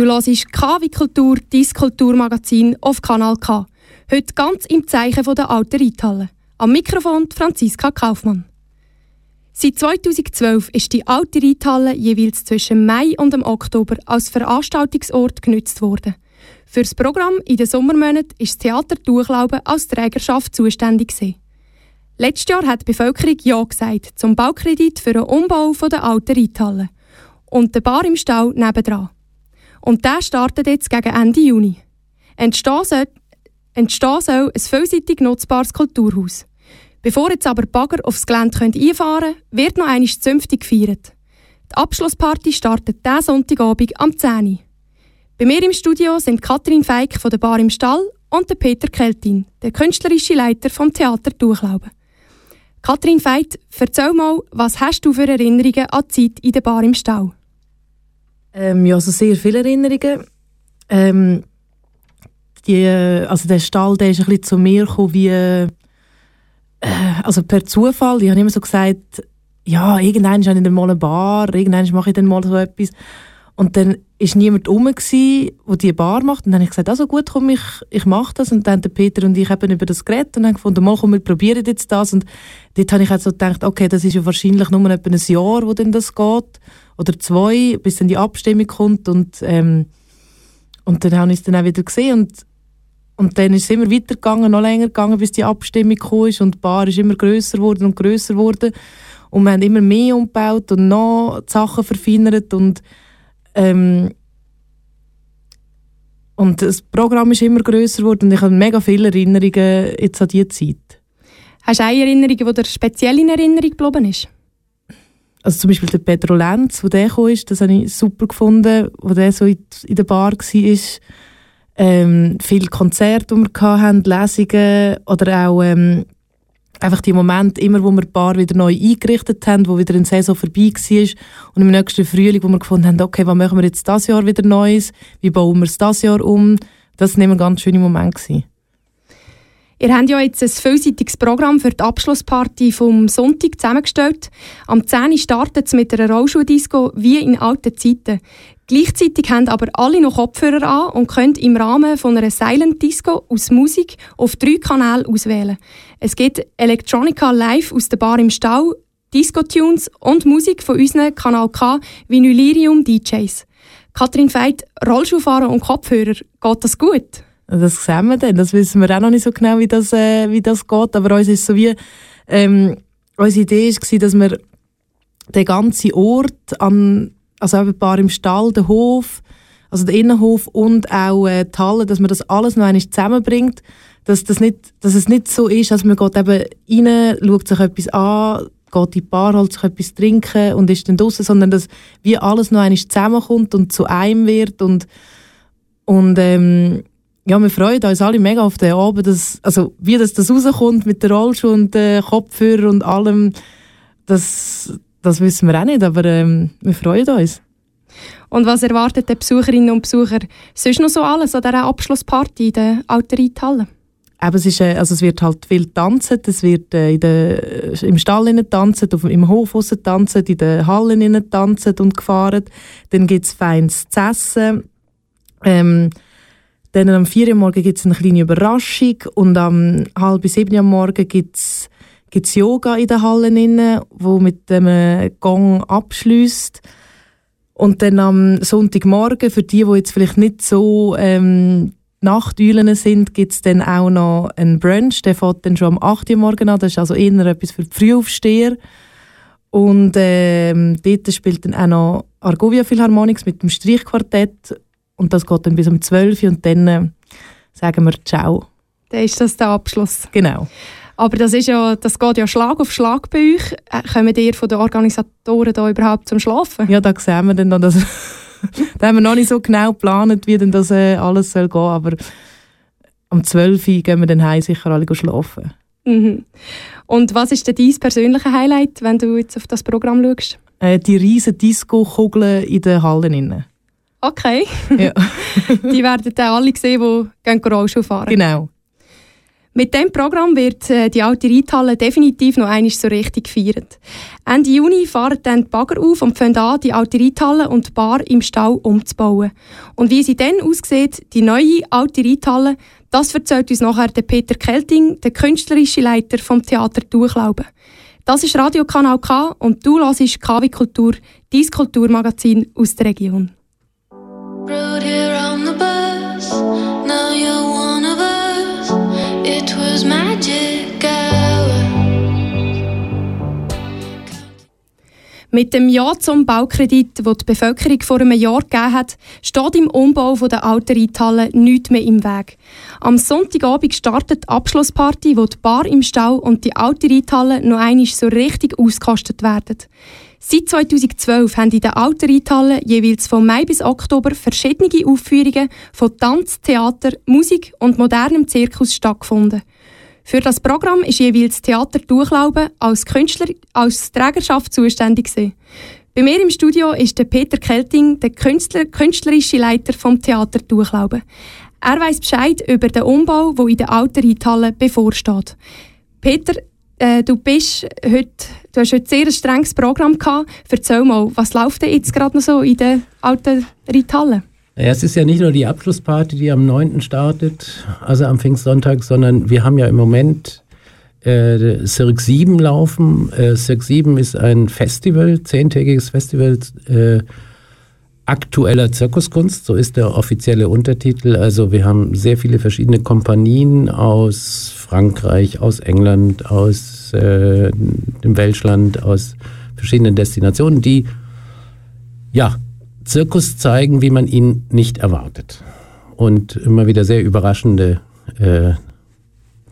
Du hörst KW Kultur, dein Kulturmagazin auf Kanal K. Heute ganz im Zeichen der alten Reithalle. Am Mikrofon Franziska Kaufmann. Seit 2012 ist die alte Reithalle jeweils zwischen Mai und dem Oktober als Veranstaltungsort genutzt worden. Für das Programm in den Sommermonaten ist das Theater Durchlauben als Trägerschaft zuständig. Letztes Jahr hat die Bevölkerung Ja gesagt zum Baukredit für den Umbau der alten Reithalle und der Bar im Stau nebendran. Und der startet jetzt gegen Ende Juni. Entstehen soll, ein vielseitig nutzbares Kulturhaus. Bevor jetzt aber Bagger aufs Gelände einfahren können, wird noch einmal zünftig gefeiert. Die Abschlussparty startet diesen Sonntagabend am 10 Uhr. Bei mir im Studio sind Katrin Feig von der Bar im Stall und der Peter Keltin, der künstlerische Leiter vom Theater Durchlauben. Katrin Veit, erzähl mal, was hast du für Erinnerungen an die Zeit in der Bar im Stall? Ähm, ja, also sehr viele Erinnerungen. Ähm, die, also der Stall, der ist ein bisschen zu mir gekommen wie äh, also per Zufall. Ich habe immer so gesagt, ja, irgendwann habe ich dann mal eine Bar, irgendwann mache ich dann mal so etwas. Und dann war niemand rum, der diese Bar macht. Und dann habe ich gesagt, also gut, komm, ich, ich mache das. Und dann haben Peter und ich eben über das geredet und haben gefunden, mal komm, wir probieren jetzt das. Und dort habe ich halt so gedacht, okay, das ist ja wahrscheinlich nur etwa ein Jahr, wo denn das geht. Oder zwei, bis dann die Abstimmung kommt. Und, ähm, und dann habe ich es dann auch wieder gesehen. Und, und dann ist es immer weitergegangen, noch länger gegangen, bis die Abstimmung kam. Und die Bar ist immer grösser geworden und grösser geworden. Und wir haben immer mehr umgebaut und noch die Sachen verfeinert. Und ähm, und das Programm ist immer grösser geworden und ich habe mega viele Erinnerungen jetzt an diese Zeit. Hast du eine Erinnerung, die dir speziell in Erinnerung geblieben ist? Also zum Beispiel der Pedro Lenz, wo der kam, das habe ich super gefunden, wo der so in, der Bar war. Ähm, viele Konzerte, die wir hatten, Lesungen oder auch ähm, einfach die Momente, immer wo wir ein Bar wieder neu eingerichtet haben, wo wieder eine Saison vorbei war und im nächsten Frühling, wo wir gefunden haben, okay, was machen wir jetzt das Jahr wieder Neues, wie bauen wir es das Jahr um, das war immer ganz schöner Moment. Gewesen. Ihr habt ja jetzt ein vielseitiges Programm für die Abschlussparty vom Sonntag zusammengestellt. Am 10. Uhr startet es mit einer Rollschuhdisco wie in alten Zeiten. Gleichzeitig haben aber alle noch Kopfhörer an und können im Rahmen von einer Silent Disco aus Musik auf drei Kanälen auswählen. Es gibt Electronica live aus der Bar im Stau, Disco-Tunes und Musik von unseren Kanal K Vinylirium DJs. Kathrin Veit, Rollschuhfahren und Kopfhörer, geht das gut? Das sehen wir dann. Das wissen wir auch noch nicht so genau, wie das, äh, wie das geht. Aber uns ist so wie, ähm, unsere Idee war, dass wir den ganzen Ort an, also ein paar im Stall, den Hof, also den Innenhof und auch äh, die Halle, dass man das alles noch einmal zusammenbringt. Dass, das nicht, dass es nicht so ist, dass man geht eben rein, schaut sich etwas an, geht in die Bar, holt sich etwas trinken und ist dann draußen, sondern dass wie alles noch einmal zusammenkommt und zu einem wird und, und ähm, ja, wir freuen uns alle mega auf den Abend, dass, also wie das, das rauskommt mit der Rollschuh und den Kopfhörer und allem, das, das wissen wir auch nicht, aber ähm, wir freuen uns. Und was erwartet die Besucherinnen und Besucher sonst noch so alles an dieser Abschlussparty in der Alten Reithalle? Eben, es, ist, äh, also es wird halt viel tanzen, es wird äh, in der, im Stall tanzen, auf, im Hof tanzen, in den Hallen tanzen und gefahren. Dann gibt es feines zu essen. Ähm, dann am 4 Uhr morgen gibt es eine kleine Überraschung und am halb sieben Uhr morgen gibt es Yoga in den Hallen inne, wo mit dem Gong abschließt. Und dann am Sonntagmorgen, für die, die jetzt vielleicht nicht so ähm, Nachteulen sind, gibt es dann auch noch einen Brunch. Der fängt dann schon am 8 Uhr morgen an. Das ist also eher etwas für die Frühaufsteher. Und ähm, dort spielt dann auch noch Argovia Philharmonics mit dem Streichquartett und das geht dann bis um 12 Uhr und dann äh, sagen wir Ciao. Dann ist das der Abschluss. Genau. Aber das, ist ja, das geht ja Schlag auf Schlag bei euch. Äh, kommen ihr von den Organisatoren da überhaupt zum Schlafen? Ja, da sehen wir dann noch, dass da haben wir noch nicht so genau geplant, wie denn das äh, alles soll gehen, aber um 12 Uhr gehen wir dann heim sicher alle schlafen. Mhm. Und was ist denn dein persönliches Highlight, wenn du jetzt auf das Programm schaust? Äh, die riesen Disco-Kugeln in den Hallen. Okay. Ja. die werden dann alle sehen, die gehen Rollschuh fahren. Genau. Mit dem Programm wird äh, die alte Reithalle definitiv noch einmal so richtig gefeiert. Ende Juni fahren dann die Bagger auf und fangen an, die alte Reithalle und die Bar im Stall umzubauen. Und wie sie dann aussieht, die neue alte Reithalle, das erzählt uns nachher der Peter Kelting, der künstlerische Leiter vom Theater Durchlauben. Das ist Radiokanal K und du hörst KW Kultur, dein Kulturmagazin aus der Region. Brewed here Mit dem Ja zum Baukredit, den die Bevölkerung vor einem Jahr gegeben hat, steht im Umbau der alten Reithalle nichts mehr im Weg. Am Sonntagabend startet die Abschlussparty, wo die Bar im Stau und die alte Reithalle noch einmal so richtig ausgekostet werden. Seit 2012 haben in der alten Reithalle jeweils von Mai bis Oktober verschiedene Aufführungen von Tanz, Theater, Musik und modernem Zirkus stattgefunden. Für das Programm ist jeweils Theater Durchlauben als Künstler, als Trägerschaft zuständig gewesen. Bei mir im Studio ist der Peter Kelting, der Künstler, künstlerische Leiter vom Theater Durchlauben. Er weiß Bescheid über den Umbau, der in der alten Reithalle bevorsteht. Peter, äh, du bist heute, du hast heute sehr ein strenges Programm gehabt. Erzähl mal, was läuft denn jetzt gerade noch so in der alten Reithalle? Ja, es ist ja nicht nur die Abschlussparty, die am 9. startet, also am Pfingstsonntag, sondern wir haben ja im Moment äh, Cirque 7 laufen. Äh, Cirque 7 ist ein Festival, zehntägiges Festival, äh, aktueller Zirkuskunst, so ist der offizielle Untertitel. Also wir haben sehr viele verschiedene Kompanien aus Frankreich, aus England, aus äh, dem Welschland, aus verschiedenen Destinationen, die ja Zirkus zeigen, wie man ihn nicht erwartet. Und immer wieder sehr überraschende äh,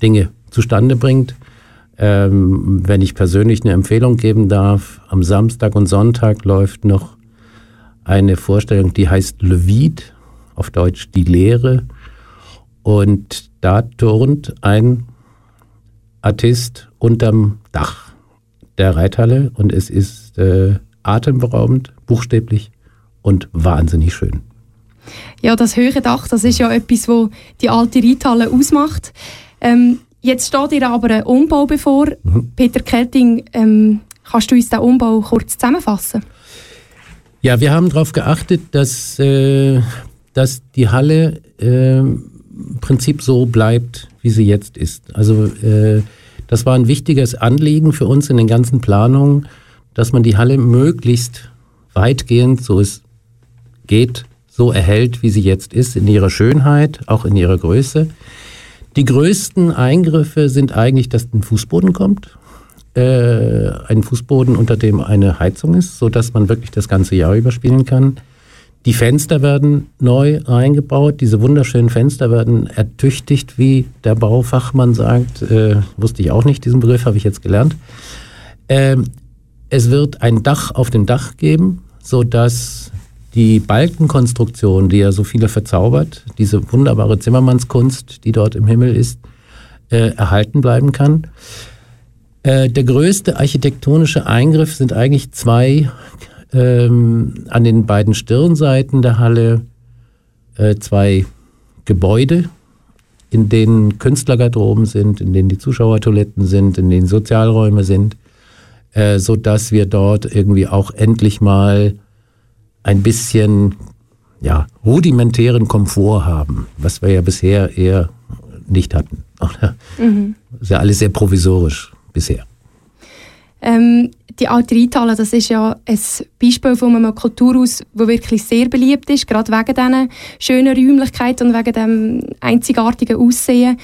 Dinge zustande bringt. Ähm, wenn ich persönlich eine Empfehlung geben darf, am Samstag und Sonntag läuft noch eine Vorstellung, die heißt Le Vide, auf Deutsch die Lehre. Und da turnt ein Artist unterm Dach der Reithalle und es ist äh, atemberaubend, buchstäblich und wahnsinnig schön. Ja, das höhere Dach, das ist ja etwas, wo die alte Reithalle ausmacht. Ähm, jetzt steht ihr aber ein Umbau bevor. Mhm. Peter Kelting, ähm, kannst du uns den Umbau kurz zusammenfassen? Ja, wir haben darauf geachtet, dass, äh, dass die Halle äh, im Prinzip so bleibt, wie sie jetzt ist. Also äh, das war ein wichtiges Anliegen für uns in den ganzen Planungen, dass man die Halle möglichst weitgehend, so es geht, so erhält, wie sie jetzt ist, in ihrer Schönheit, auch in ihrer Größe. Die größten Eingriffe sind eigentlich, dass ein Fußboden kommt äh, einen Fußboden, unter dem eine Heizung ist, so dass man wirklich das ganze Jahr überspielen kann. Die Fenster werden neu reingebaut. Diese wunderschönen Fenster werden ertüchtigt, wie der Baufachmann sagt. Äh, wusste ich auch nicht, diesen Begriff habe ich jetzt gelernt. Ähm, es wird ein Dach auf dem Dach geben, so dass die Balkenkonstruktion, die ja so viele verzaubert, diese wunderbare Zimmermannskunst, die dort im Himmel ist, äh, erhalten bleiben kann. Äh, der größte architektonische Eingriff sind eigentlich zwei ähm, an den beiden Stirnseiten der Halle äh, zwei Gebäude, in denen Künstlergarderoben sind, in denen die Zuschauertoiletten sind, in denen Sozialräume sind, äh, so dass wir dort irgendwie auch endlich mal ein bisschen ja, rudimentären Komfort haben, was wir ja bisher eher nicht hatten. Mhm. Ist ja alles sehr provisorisch bisher? Ähm, die alte Reithalle, das ist ja ein Beispiel von einem Kulturhaus, das wirklich sehr beliebt ist, gerade wegen diesen schönen Räumlichkeiten und wegen dem einzigartigen Aussehen.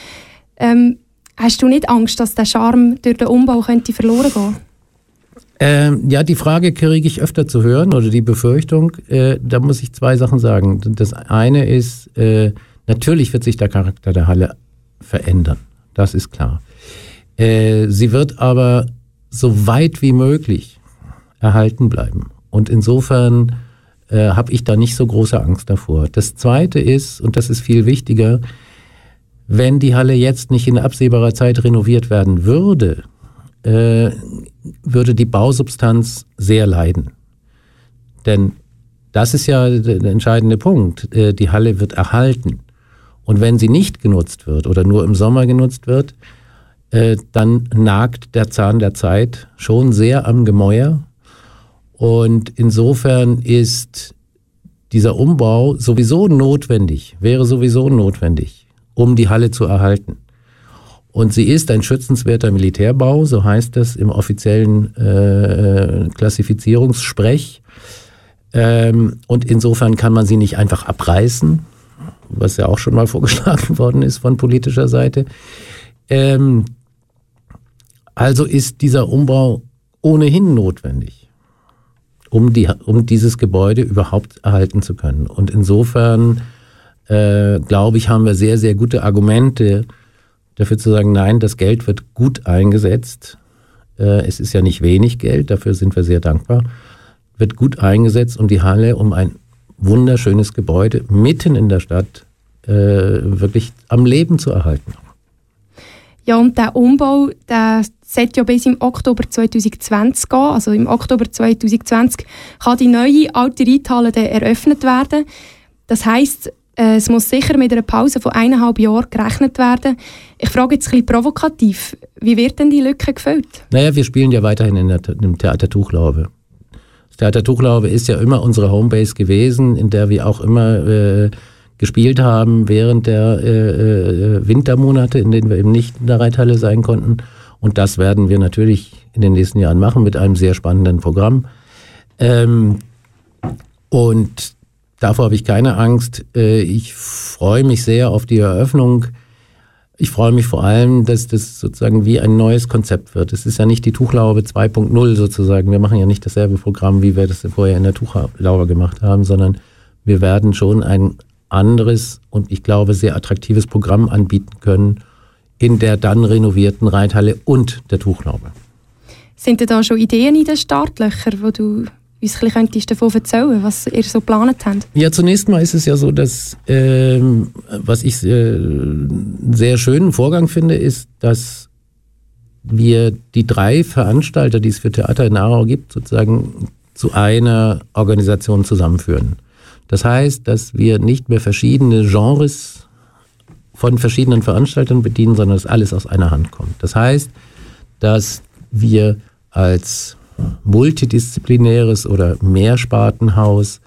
Ähm, hast du nicht Angst, dass der Charme durch den Umbau könnte verloren gehen ähm, ja, die Frage kriege ich öfter zu hören oder die Befürchtung. Äh, da muss ich zwei Sachen sagen. Das eine ist, äh, natürlich wird sich der Charakter der Halle verändern. Das ist klar. Äh, sie wird aber so weit wie möglich erhalten bleiben. Und insofern äh, habe ich da nicht so große Angst davor. Das Zweite ist, und das ist viel wichtiger, wenn die Halle jetzt nicht in absehbarer Zeit renoviert werden würde, äh, würde die Bausubstanz sehr leiden. Denn das ist ja der entscheidende Punkt. Äh, die Halle wird erhalten. Und wenn sie nicht genutzt wird oder nur im Sommer genutzt wird, äh, dann nagt der Zahn der Zeit schon sehr am Gemäuer. Und insofern ist dieser Umbau sowieso notwendig, wäre sowieso notwendig, um die Halle zu erhalten. Und sie ist ein schützenswerter Militärbau, so heißt das im offiziellen äh, Klassifizierungssprech. Ähm, und insofern kann man sie nicht einfach abreißen, was ja auch schon mal vorgeschlagen worden ist von politischer Seite. Ähm, also ist dieser Umbau ohnehin notwendig, um, die, um dieses Gebäude überhaupt erhalten zu können. Und insofern, äh, glaube ich, haben wir sehr, sehr gute Argumente dafür zu sagen, nein, das Geld wird gut eingesetzt. Äh, es ist ja nicht wenig Geld, dafür sind wir sehr dankbar. Wird gut eingesetzt, um die Halle, um ein wunderschönes Gebäude mitten in der Stadt äh, wirklich am Leben zu erhalten. Ja, und der Umbau, der sollte ja bis im Oktober 2020 gehen. Also im Oktober 2020 kann die neue alte Reithalle eröffnet werden. Das heißt, es muss sicher mit einer Pause von eineinhalb Jahren gerechnet werden. Ich frage jetzt ein bisschen provokativ, wie wird denn die Lücke gefüllt? Naja, wir spielen ja weiterhin in der, im Theater Tuchlaube. Das Theater Tuchlaube ist ja immer unsere Homebase gewesen, in der wir auch immer äh, gespielt haben während der äh, äh, Wintermonate, in denen wir eben nicht in der Reithalle sein konnten. Und das werden wir natürlich in den nächsten Jahren machen mit einem sehr spannenden Programm. Ähm, und davor habe ich keine Angst. Äh, ich freue mich sehr auf die Eröffnung. Ich freue mich vor allem, dass das sozusagen wie ein neues Konzept wird. Es ist ja nicht die Tuchlaube 2.0 sozusagen. Wir machen ja nicht dasselbe Programm, wie wir das vorher in der Tuchlaube gemacht haben, sondern wir werden schon ein anderes und ich glaube sehr attraktives Programm anbieten können in der dann renovierten Reithalle und der Tuchlaube. Sind da schon Ideen in den Startlöchern, wo du uns ein bisschen davon erzählen was ihr so geplant habt? Ja, zunächst mal ist es ja so, dass ähm, was ich äh, sehr schönen Vorgang finde, ist, dass wir die drei Veranstalter, die es für Theater in Aarau gibt, sozusagen zu einer Organisation zusammenführen. Das heißt, dass wir nicht mehr verschiedene Genres von verschiedenen Veranstaltern bedienen, sondern dass alles aus einer Hand kommt. Das heißt, dass wir als multidisziplinäres oder Mehrspartenhaus.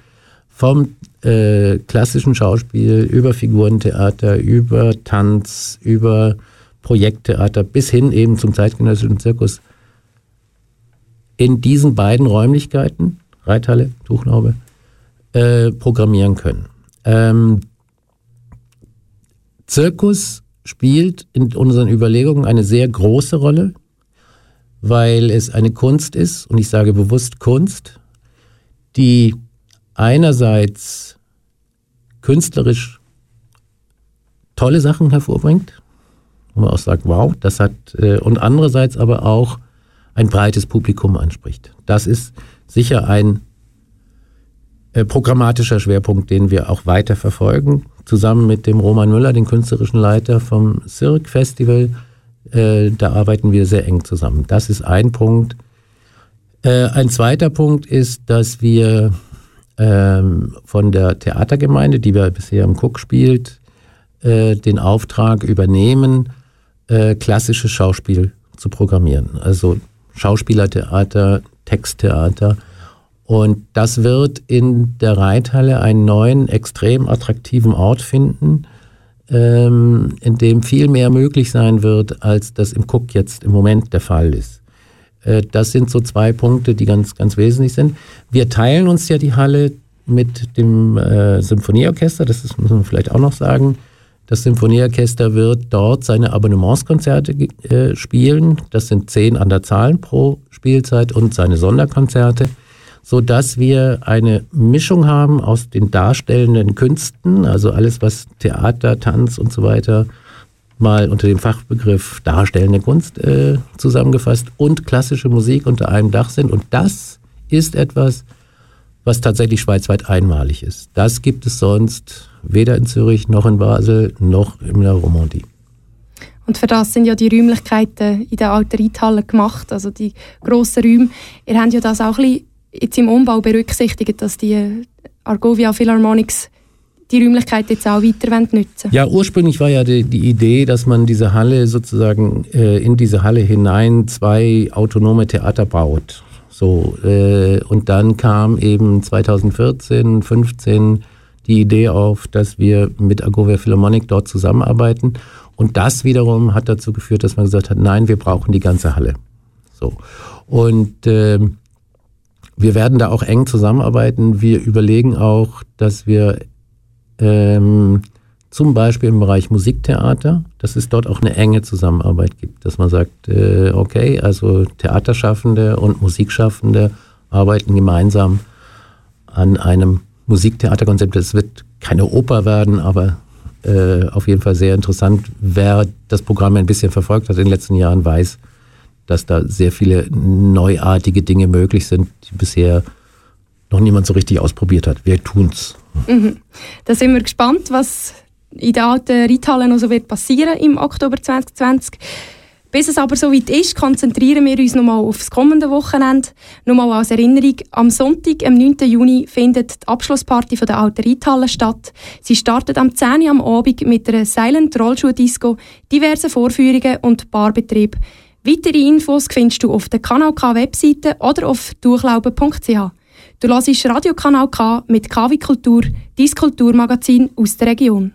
Vom äh, klassischen Schauspiel über Figurentheater, über Tanz, über Projekttheater bis hin eben zum zeitgenössischen Zirkus. In diesen beiden Räumlichkeiten, Reithalle, Tuchlaube, äh, programmieren können. Ähm, Zirkus spielt in unseren Überlegungen eine sehr große Rolle weil es eine Kunst ist, und ich sage bewusst Kunst, die einerseits künstlerisch tolle Sachen hervorbringt, wo man auch sagt, wow, das hat, äh, und andererseits aber auch ein breites Publikum anspricht. Das ist sicher ein äh, programmatischer Schwerpunkt, den wir auch weiter verfolgen, zusammen mit dem Roman Müller, dem künstlerischen Leiter vom Cirque Festival, äh, da arbeiten wir sehr eng zusammen. Das ist ein Punkt. Äh, ein zweiter Punkt ist, dass wir ähm, von der Theatergemeinde, die wir bisher im Cook spielt, äh, den Auftrag übernehmen, klassisches Schauspiel zu programmieren. Also Schauspielertheater, Texttheater. Und das wird in der Reithalle einen neuen, extrem attraktiven Ort finden, ähm, in dem viel mehr möglich sein wird, als das im Cook jetzt im Moment der Fall ist. Äh, das sind so zwei Punkte, die ganz, ganz wesentlich sind. Wir teilen uns ja die Halle mit dem äh, Symphonieorchester, das ist, muss man vielleicht auch noch sagen. Das Symphonieorchester wird dort seine Abonnementskonzerte äh, spielen. Das sind zehn an der Zahl pro Spielzeit und seine Sonderkonzerte so dass wir eine Mischung haben aus den darstellenden Künsten, also alles was Theater, Tanz und so weiter mal unter dem Fachbegriff darstellende Kunst äh, zusammengefasst und klassische Musik unter einem Dach sind. Und das ist etwas, was tatsächlich schweizweit einmalig ist. Das gibt es sonst weder in Zürich noch in Basel noch in der Romandie. Und für das sind ja die Räumlichkeiten in der alten Reithalle gemacht, also die grossen Räume. Ihr habt ja das auch ein bisschen jetzt im Umbau berücksichtigt, dass die Argovia Philharmonics die Räumlichkeit jetzt auch weiter nutzen Ja, ursprünglich war ja die, die Idee, dass man diese Halle sozusagen äh, in diese Halle hinein zwei autonome Theater baut. So, äh, und dann kam eben 2014, 15 die Idee auf, dass wir mit Agovia Philharmonic dort zusammenarbeiten. Und das wiederum hat dazu geführt, dass man gesagt hat, nein, wir brauchen die ganze Halle. So. Und äh, wir werden da auch eng zusammenarbeiten. Wir überlegen auch, dass wir ähm, zum Beispiel im Bereich Musiktheater, dass es dort auch eine enge Zusammenarbeit gibt, dass man sagt, äh, okay, also Theaterschaffende und Musikschaffende arbeiten gemeinsam an einem Musiktheaterkonzept. Es wird keine Oper werden, aber äh, auf jeden Fall sehr interessant. Wer das Programm ein bisschen verfolgt hat in den letzten Jahren, weiß, dass da sehr viele neuartige Dinge möglich sind, die bisher noch niemand so richtig ausprobiert hat. Wir tun's. Mhm. Da sind wir gespannt, was in der alten Reithalle noch so wird passieren im Oktober 2020. Bis es aber soweit ist, konzentrieren wir uns nochmal auf das kommende Wochenende. Nochmal als Erinnerung, am Sonntag, am 9. Juni, findet die Abschlussparty von der alten Reithalle statt. Sie startet am 10. Uhr am Abend mit einer Silent Rollschuh-Disco, diversen Vorführungen und Barbetrieb. Weitere Infos findest du auf der Kanal K Webseite oder auf durchlauben.ch. Du hörst Radiokanal K mit KW Kultur, dein Kulturmagazin aus der Region.